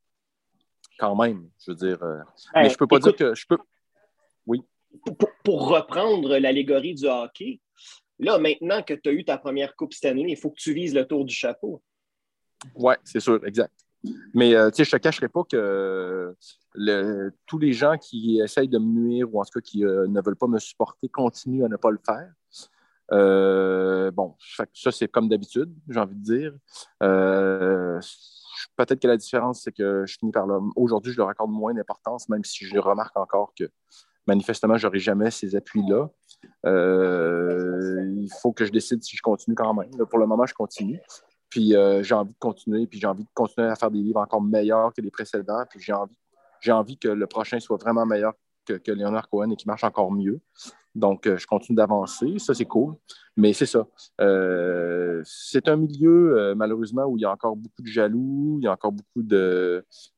S2: Quand même, je veux dire. Euh, mais je peux pas dire que je peux. Oui.
S1: Pour, reprendre l'allégorie du hockey, là, maintenant que tu as eu ta première Coupe Stanley, il faut que tu vises le tour du chapeau.
S2: Oui, c'est sûr, exact. Mais euh, je ne te cacherai pas que tous les gens qui essayent de me nuire ou en tout cas qui euh, ne veulent pas me supporter continuent à ne pas le faire. Euh, bon, ça, c'est comme d'habitude, j'ai envie de dire. Euh, peut-être que la différence, c'est que je finis par. Aujourd'hui, je leur accorde moins d'importance, même si je remarque encore que manifestement, je n'aurai jamais ces appuis-là. Euh, il faut que je décide si je continue quand même. pour le moment, je continue. Puis j'ai envie de continuer, puis j'ai envie de continuer à faire des livres encore meilleurs que les précédents, puis j'ai envie, envie que le prochain soit vraiment meilleur que, que Leonard Cohen et qui marche encore mieux. Donc, euh, je continue d'avancer. Ça, c'est cool. Mais c'est ça. Euh, c'est un milieu, euh, malheureusement, où il y a encore beaucoup de jaloux, il y a encore beaucoup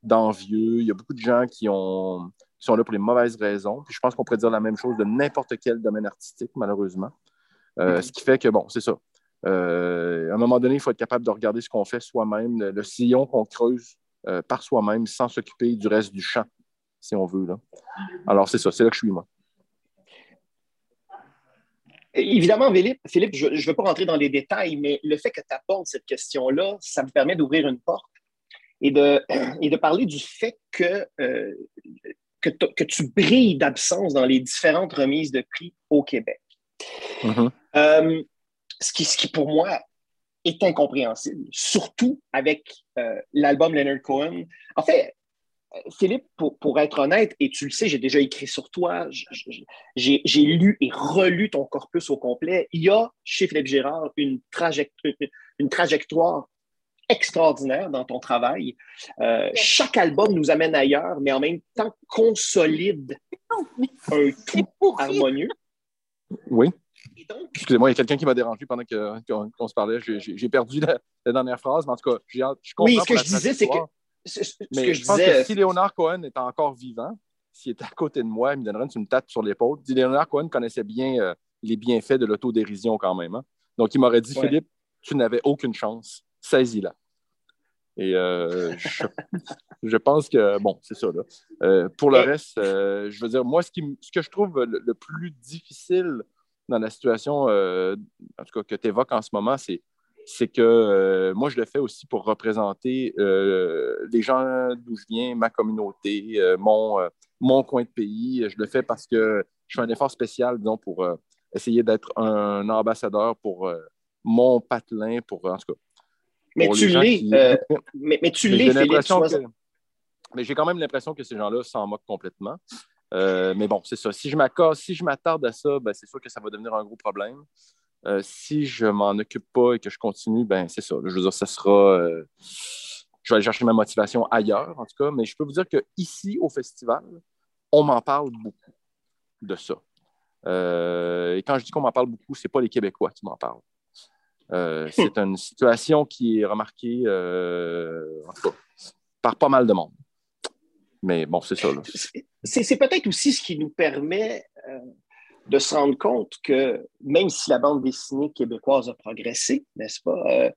S2: d'envieux, il y a beaucoup de gens qui, ont, sont là pour les mauvaises raisons. Puis je pense qu'on pourrait dire la même chose de n'importe quel domaine artistique, malheureusement. Mm-hmm. Ce qui fait que, bon, c'est ça. à un moment donné, il faut être capable de regarder ce qu'on fait soi-même, le, sillon qu'on creuse par soi-même sans s'occuper du reste du champ, si on veut. Là. Alors, c'est ça. C'est là que je suis, moi.
S1: Évidemment, Philippe, je ne veux pas rentrer dans les détails, mais le fait que tu apportes cette question-là, ça me permet d'ouvrir une porte et de, et de parler du fait que, euh, que, tu brilles d'absence dans les différentes remises de prix au Québec. Mm-hmm. Euh, ce, qui, ce qui, pour moi, est incompréhensible, surtout avec euh, l'album Leonard Cohen. En fait, Philippe, pour, être honnête, et tu le sais, j'ai déjà écrit sur toi, j'ai lu et relu ton corpus au complet. Il y a chez Philippe Gérard une, une trajectoire extraordinaire dans ton travail. Euh, chaque album nous amène ailleurs, mais en même temps consolide un tout harmonieux.
S2: Oui. Excusez-moi, il y a quelqu'un qui m'a dérangé pendant qu'on se parlait. J'ai perdu la, dernière phrase, mais en tout cas, je comprends.
S1: Oui, ce que je disais, c'est que
S2: mais je, pense que si Léonard Cohen est encore vivant, s'il était à côté de moi, il me donnerait une tape sur l'épaule. Léonard Cohen connaissait bien euh, les bienfaits de l'autodérision quand même. Hein. Donc, il m'aurait dit, Philippe, tu n'avais aucune chance, saisis-la. Et euh, je, pense que, bon, c'est ça. Là. Euh, pour le reste, je veux dire, moi, ce, qui, ce que je trouve le, plus difficile dans la situation, en tout cas, que tu évoques en ce moment, c'est c'est que euh, moi, je le fais aussi pour représenter euh, les gens d'où je viens, ma communauté, euh, mon, mon coin de pays. Je le fais parce que je fais un effort spécial, disons, pour essayer d'être un ambassadeur pour mon patelin, pour, en tout cas.
S1: Mais tu l'es, mais, mais, tu l'es, Philippe.
S2: Mais j'ai quand même l'impression que ces gens-là s'en moquent complètement. mais bon, c'est ça. Si je si je m'attarde à ça, ben, c'est sûr que ça va devenir un gros problème. Euh, si je m'en occupe pas et que je continue, ben c'est ça. je veux dire, ça sera. Euh, je vais aller chercher ma motivation ailleurs, en tout cas. Mais je peux vous dire qu'ici, au festival, on m'en parle beaucoup de ça. Euh, et quand je dis qu'on m'en parle beaucoup, ce n'est pas les Québécois qui m'en parlent. c'est une situation qui est remarquée, en tout cas, par pas mal de monde. Mais bon, c'est ça.
S1: C'est peut-être aussi ce qui nous permet de se rendre compte que même si la bande dessinée québécoise a progressé, n'est-ce pas, euh,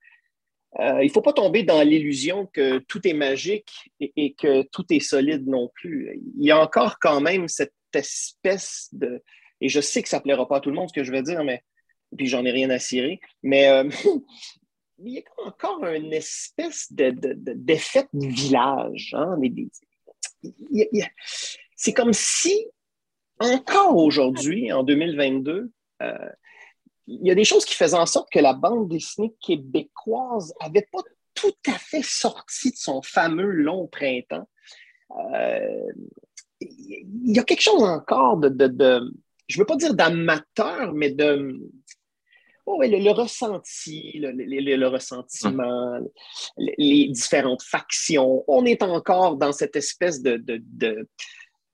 S1: euh, il ne faut pas tomber dans l'illusion que tout est magique et, que tout est solide non plus. Il y a encore quand même cette espèce de... Et je sais que ça ne plaira pas à tout le monde ce que je vais dire, mais puis j'en ai rien à cirer, mais euh, il y a encore une espèce d'effet de, village. Hein? C'est comme si, encore aujourd'hui, en 2022, euh, il y a des choses qui faisaient en sorte que la bande dessinée québécoise n'avait pas tout à fait sorti de son fameux long printemps. Euh, il y a quelque chose encore de, je ne veux pas dire d'amateur, mais de, Oh, le, ressenti, le, ressentiment, les, différentes factions. On est encore dans cette espèce de, de,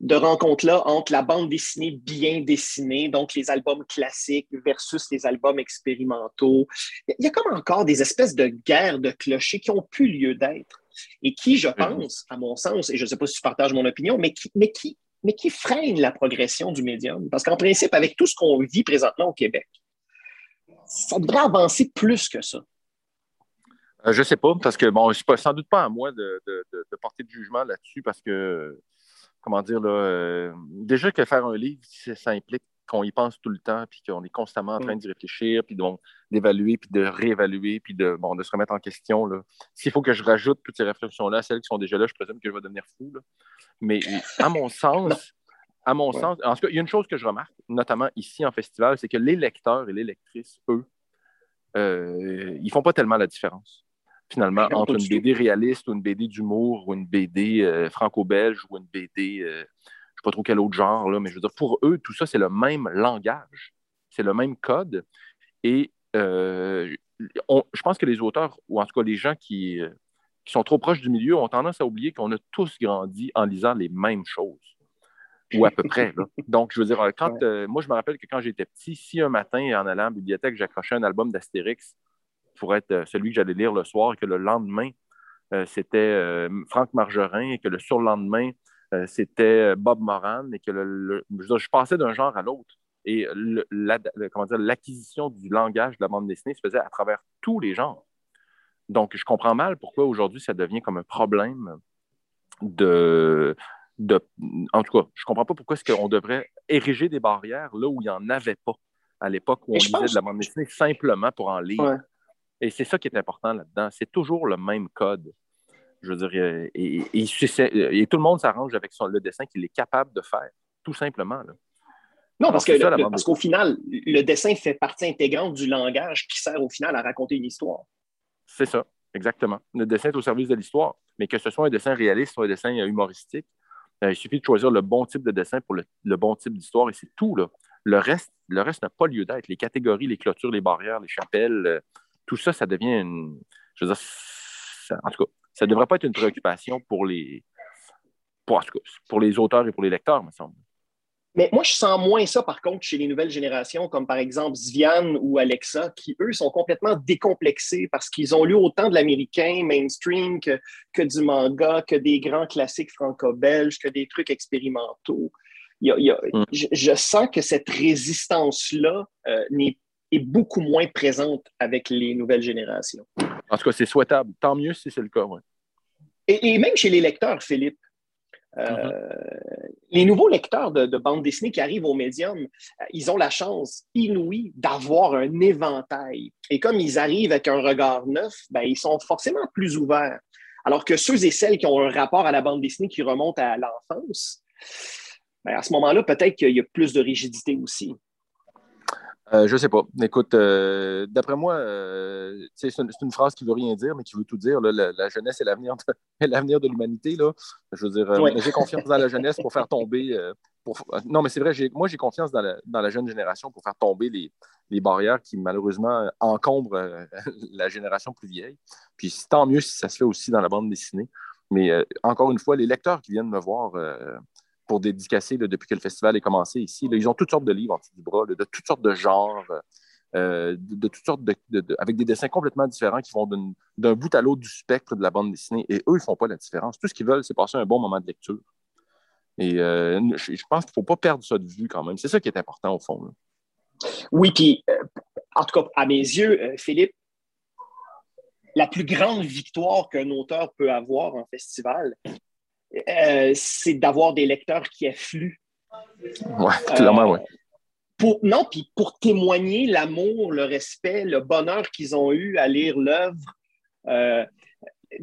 S1: rencontre-là entre la bande dessinée bien dessinée, donc les albums classiques versus les albums expérimentaux. Il y a comme encore des espèces de guerres de clochers qui ont plus lieu d'être et qui, je mhm. pense, à mon sens, et je ne sais pas si tu partages mon opinion, mais qui, mais qui, mais qui freinent la progression du médium. Parce qu'en principe, avec tout ce qu'on vit présentement au Québec, ça devrait avancer plus que ça.
S2: Euh, je ne sais pas, parce que, bon, c'est sans doute pas à moi de, porter de jugement là-dessus, parce que, comment dire, là, euh, déjà que faire un livre, ça implique qu'on y pense tout le temps, puis qu'on est constamment en train mm. d'y réfléchir, puis d'évaluer, puis de réévaluer, puis de, bon, de se remettre en question. S'il faut que je rajoute toutes ces réflexions-là, celles qui sont déjà là, je présume que je vais devenir fou. Mais à mon sens, à mon sens, en tout cas, il y a une chose que je remarque, notamment ici en festival, c'est que les lecteurs et les lectrices, eux, euh, ils font pas tellement la différence, finalement, entre une BD réaliste ou une BD d'humour ou une BD euh, franco-belge ou une BD, euh, je ne sais pas trop quel autre genre, là, mais je veux dire, pour eux, tout ça, c'est le même langage, c'est le même code. Et je pense que les auteurs, ou en tout cas les gens qui, qui sont trop proches du milieu, ont tendance à oublier qu'on a tous grandi en lisant les mêmes choses ou à peu près. Donc, je veux dire, quand, euh, moi, je me rappelle que quand j'étais petit, si un matin, en allant à la bibliothèque, j'accrochais un album d'Astérix pour être euh, celui que j'allais lire le soir, et que le lendemain, euh, c'était Franck Margerin, et que le surlendemain, c'était Bob Moran, et que le, je, passais d'un genre à l'autre. Et l'acquisition du langage de la bande dessinée se faisait à travers tous les genres. Donc, je comprends mal pourquoi aujourd'hui ça devient comme un problème de, en tout cas, je ne comprends pas pourquoi est-ce qu'on devrait ériger des barrières là où il n'y en avait pas à l'époque où on lisait de la bande dessinée simplement pour en lire. Et c'est ça qui est important là-dedans. C'est toujours le même code. Je veux dire, euh, et, et, tout le monde s'arrange avec son, le dessin qu'il est capable de faire, tout simplement.
S1: Non, parce, qu'au final, le dessin fait partie intégrante du langage qui sert au final à raconter une histoire.
S2: C'est ça, exactement. Le dessin est au service de l'histoire. Mais que ce soit un dessin réaliste ou un dessin humoristique, euh, il suffit de choisir le bon type de dessin pour le, bon type d'histoire et c'est tout. Là. Le reste le reste n'a pas lieu d'être. Les catégories, les clôtures, les barrières, les chapelles, euh, tout ça, ça devient une. Je veux dire, en tout cas, ça ne devrait pas être une préoccupation pour les, pour, pour les auteurs et pour les lecteurs, me semble.
S1: Mais moi, je sens moins ça, par contre, chez les nouvelles générations, comme par exemple Sviane ou Alexa, qui, eux, sont complètement décomplexés parce qu'ils ont lu autant de l'américain mainstream que, que, du manga, que des grands classiques franco-belges, que des trucs expérimentaux. Mm. je, sens que cette résistance-là euh, est beaucoup moins présente avec les nouvelles générations.
S2: En tout cas, c'est souhaitable. Tant mieux si c'est le cas.
S1: Et, et, même chez les lecteurs, Philippe. Euh, les nouveaux lecteurs de, bande dessinée qui arrivent au médium, euh, ils ont la chance inouïe d'avoir un éventail. Et comme ils arrivent avec un regard neuf, ben, ils sont forcément plus ouverts. Alors que ceux et celles qui ont un rapport à la bande dessinée qui remonte à l'enfance, ben, à ce moment-là, peut-être qu'il y a plus de rigidité aussi.
S2: Euh, je ne sais pas. Écoute, euh, d'après moi, euh, c'est une, phrase qui ne veut rien dire, mais qui veut tout dire. la, jeunesse est l'avenir de, l'avenir de l'humanité. Je veux dire, j'ai confiance dans la jeunesse pour faire tomber. non, mais c'est vrai, moi, j'ai confiance dans la, jeune génération pour faire tomber les, barrières qui, malheureusement, encombrent la génération plus vieille. Puis tant mieux si ça se fait aussi dans la bande dessinée. Mais encore une fois, les lecteurs qui viennent me voir pour dédicacer depuis que le festival est commencé ici. ils ont toutes sortes de livres en dessous du bras, de toutes sortes de genres, euh, avec des dessins complètement différents qui vont d'un bout à l'autre du spectre de la bande dessinée. Et eux, ils ne font pas la différence. Tout ce qu'ils veulent, c'est passer un bon moment de lecture. Et euh, je, pense qu'il ne faut pas perdre ça de vue quand même. C'est ça qui est important au fond.
S1: Oui, puis euh, en tout cas, à mes yeux, Philippe, la plus grande victoire qu'un auteur peut avoir en festival, euh, c'est d'avoir des lecteurs qui affluent.
S2: Oui, clairement, oui.
S1: pour, non, puis pour témoigner l'amour, le respect, le bonheur qu'ils ont eu à lire l'œuvre. Euh,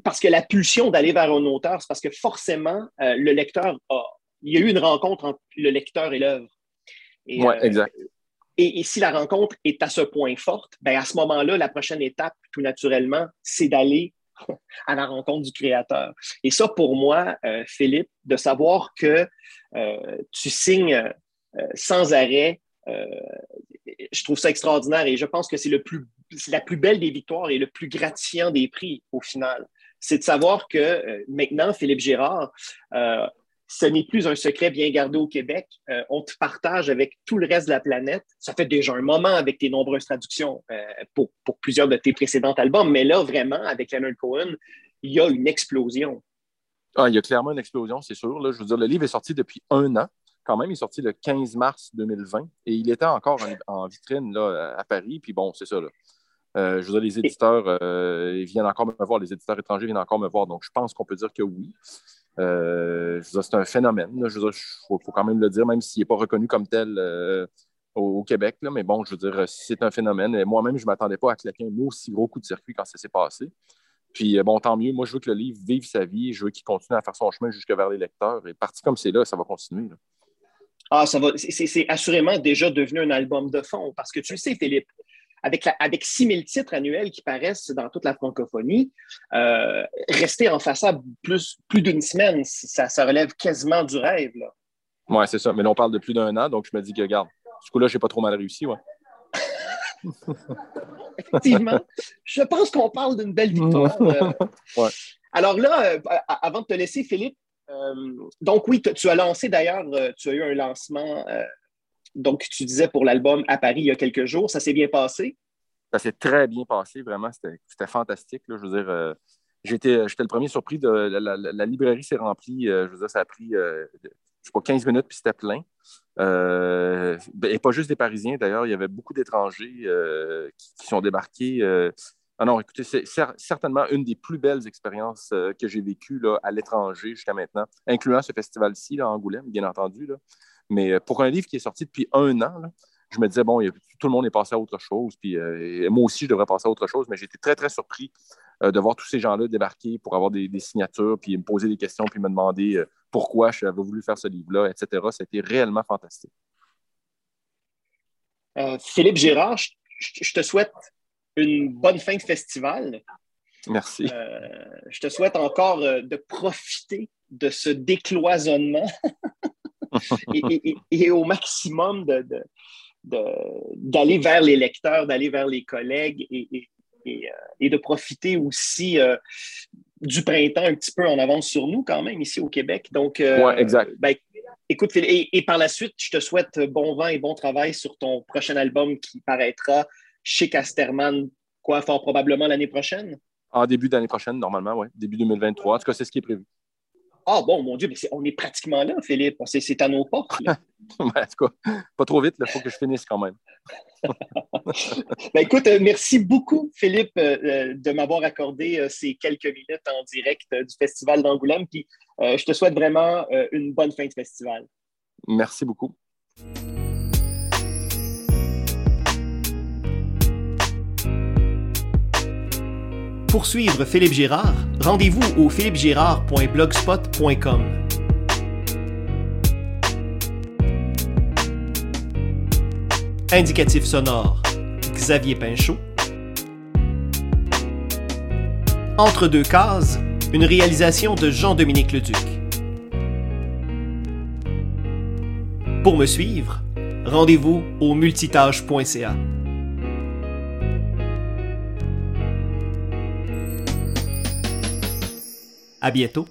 S1: parce que la pulsion d'aller vers un auteur, c'est parce que forcément, euh, le lecteur a. Il y a eu une rencontre entre le lecteur et l'œuvre.
S2: Oui, exact.
S1: Et, si la rencontre est à ce point forte, ben à ce moment-là, la prochaine étape, tout naturellement, c'est d'aller à la rencontre du créateur. Et ça, pour moi, Philippe, de savoir que tu signes sans arrêt euh, je trouve ça extraordinaire et je pense que c'est le plus, la plus belle des victoires et le plus gratifiant des prix au final. C'est de savoir que euh, maintenant, Philippe Girard, euh, ce n'est plus un secret bien gardé au Québec. on te partage avec tout le reste de la planète. Ça fait déjà un moment avec tes nombreuses traductions pour, pour, plusieurs de tes précédents albums, mais là, vraiment, avec Leonard Cohen, il y a une explosion.
S2: Ah, il y a clairement une explosion, c'est sûr. Là. Je veux dire, le livre est sorti depuis un an quand même, il est sorti le 15 mars 2020 et il était encore en, vitrine là, à Paris. Puis bon, c'est ça. Là. Euh, je veux dire, les éditeurs euh, viennent encore me voir, les éditeurs étrangers viennent encore me voir. Donc, je pense qu'on peut dire que oui. Euh, c'est un phénomène. Il faut, quand même le dire, même s'il n'est pas reconnu comme tel au, Québec. Mais bon, je veux dire, c'est un phénomène. Moi-même, je ne m'attendais pas à claquer un aussi gros coup de circuit quand ça s'est passé. Puis bon, tant mieux. Moi, je veux que le livre vive sa vie. Je veux qu'il continue à faire son chemin jusque vers les lecteurs. Et parti comme c'est là, ça va continuer.
S1: Ah, ça va. C'est assurément déjà devenu un album de fond parce que tu le sais, Philippe, avec, la, avec 6000 titres annuels qui paraissent dans toute la francophonie, euh, rester en façade plus, plus d'une semaine, ça, relève quasiment du rêve.
S2: Oui, c'est ça. Mais là, on parle de plus d'un an, donc je me dis que, regarde, ce coup-là, j'ai pas trop mal réussi. Ouais.
S1: Effectivement. Je pense qu'on parle d'une belle victoire. Euh. Alors là, euh, avant de te laisser, Philippe, donc oui, tu as lancé d'ailleurs, tu as eu un lancement, donc tu disais pour l'album à Paris il y a quelques jours, ça s'est bien passé?
S2: Ça s'est très bien passé, vraiment, c'était fantastique. je veux dire, j'étais le premier surpris, de, la, librairie s'est remplie, je veux dire, ça a pris, je sais pas, 15 minutes, puis c'était plein. et pas juste des Parisiens, d'ailleurs, il y avait beaucoup d'étrangers qui, sont débarqués. Ah non, écoutez, c'est certainement une des plus belles expériences euh, que j'ai vécues à l'étranger jusqu'à maintenant, incluant ce festival-ci, à Angoulême, bien entendu. Mais euh, pour un livre qui est sorti depuis un an, je me disais, bon, tout le monde est passé à autre chose, puis euh, moi aussi, je devrais passer à autre chose, mais j'étais très, très surpris de voir tous ces gens-là débarquer pour avoir des, signatures, puis me poser des questions, puis me demander pourquoi j'avais voulu faire ce livre-là, etc. C'était réellement fantastique.
S1: Philippe Gérard, je te souhaite une bonne fin de festival.
S2: Merci.
S1: Euh, je te souhaite encore euh, de profiter de ce décloisonnement et, au maximum d'aller de, vers les lecteurs, d'aller vers les collègues et, et de profiter aussi euh, du printemps un petit peu en avance sur nous quand même ici au Québec. Donc,
S2: exact.
S1: Ben, écoute, et, par la suite, je te souhaite bon vent et bon travail sur ton prochain album qui paraîtra chez Casterman, quoi, fort probablement l'année prochaine?
S2: En début d'année prochaine, normalement, oui. Début 2023. En tout cas, c'est ce qui est prévu.
S1: Ah bon, mon Dieu, mais on est pratiquement là, Philippe. C'est à nos portes.
S2: en tout cas, pas trop vite, il faut que je finisse quand même.
S1: ben, écoute, euh, merci beaucoup, Philippe, euh, euh, de m'avoir accordé ces quelques minutes en direct du Festival d'Angoulême. Puis je te souhaite vraiment une bonne fin de festival.
S2: Merci beaucoup.
S1: Pour suivre Philippe Girard, rendez-vous au philippegirard.blogspot.com. Indicatif sonore Xavier Pinchot. Entre deux cases, une réalisation de Jean-Dominique Leduc. Pour me suivre, rendez-vous au multitâche.ca. À bientôt.